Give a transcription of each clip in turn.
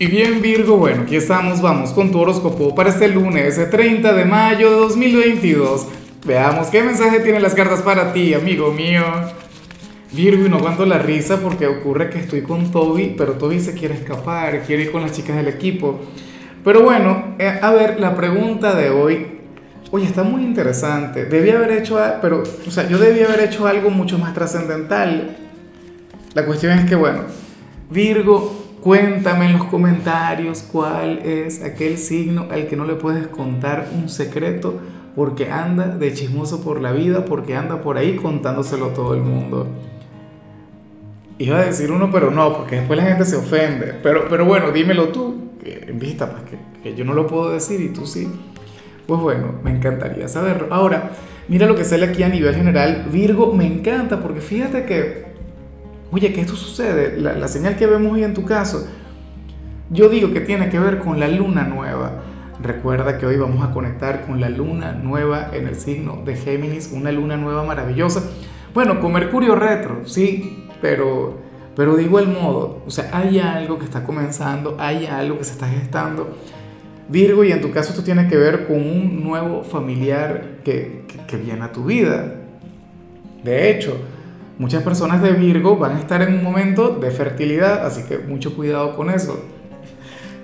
Y bien Virgo, bueno, aquí estamos, vamos con tu horóscopo para este lunes, 30 de mayo de 2022. Veamos qué mensaje tienen las cartas para ti, amigo mío. Virgo, y no aguanto la risa porque ocurre que estoy con Toby, pero Toby se quiere escapar, quiere ir con las chicas del equipo. Pero bueno, eh, a ver, la pregunta de hoy, oye, está muy interesante. Debía haber hecho, pero, o sea, yo debía haber hecho algo mucho más trascendental. La cuestión es que, bueno, Virgo, Cuéntame en los comentarios cuál es aquel signo al que no le puedes contar un secreto porque anda de chismoso por la vida, porque anda por ahí contándoselo todo el mundo. Iba a decir uno, pero no, porque después la gente se ofende. Pero, pero bueno, dímelo tú, que en vista, pues que yo no lo puedo decir y tú sí. Pues bueno, me encantaría saberlo. Ahora, mira lo que sale aquí a nivel general. Virgo me encanta porque fíjate que Oye, que esto sucede, la, señal que vemos hoy en tu caso, yo digo que tiene que ver con la luna nueva. Recuerda que hoy vamos a conectar con la luna nueva en el signo de Géminis, una luna nueva maravillosa. Bueno, con Mercurio retro, sí, pero, pero digo el modo, o sea, hay algo que está comenzando, hay algo que se está gestando. Virgo, y en tu caso esto tiene que ver con un nuevo familiar que, que, que viene a tu vida. De hecho, Muchas personas de Virgo van a estar en un momento de fertilidad, así que mucho cuidado con eso.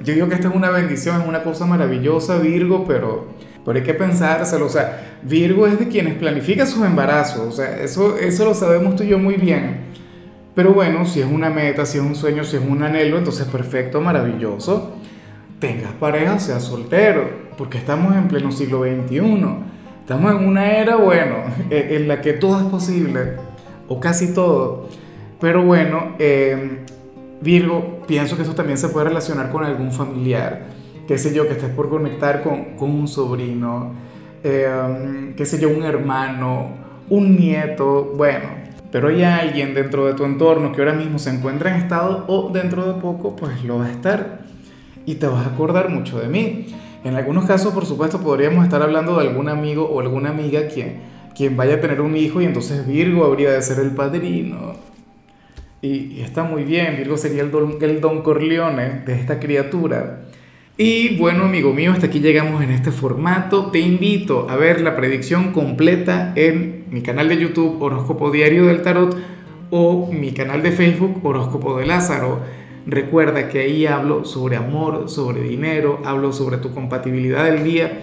Yo digo que esta es una bendición, es una cosa maravillosa, Virgo, pero, pero hay que pensárselo. O sea, Virgo es de quienes planifica sus embarazos, o sea, eso, eso lo sabemos tú y yo muy bien. Pero bueno, si es una meta, si es un sueño, si es un anhelo, entonces perfecto, maravilloso. Tengas pareja, seas soltero, porque estamos en pleno siglo XXI. Estamos en una era, bueno, en la que todo es posible o casi todo. Pero bueno, em, Virgo, pienso que eso también se puede relacionar con algún familiar, qué sé yo, que estés por conectar con, con un sobrino, eh, qué sé yo, un hermano, un nieto, bueno. Pero hay alguien dentro de tu entorno que ahora mismo se encuentra en estado o dentro de poco pues lo va a estar y te vas a acordar mucho de mí. En algunos casos, por supuesto, podríamos estar hablando de algún amigo o alguna amiga quien quien vaya a tener un hijo y entonces Virgo habría de ser el padrino. Y, está muy bien, Virgo sería el don, el don Corleone de esta criatura. Y bueno, amigo mío, hasta aquí llegamos en este formato. Te invito a ver la predicción completa en mi canal de YouTube Horóscopo Diario del Tarot o mi canal de Facebook Horóscopo de Lázaro. Recuerda que ahí hablo sobre amor, sobre dinero, hablo sobre tu compatibilidad del día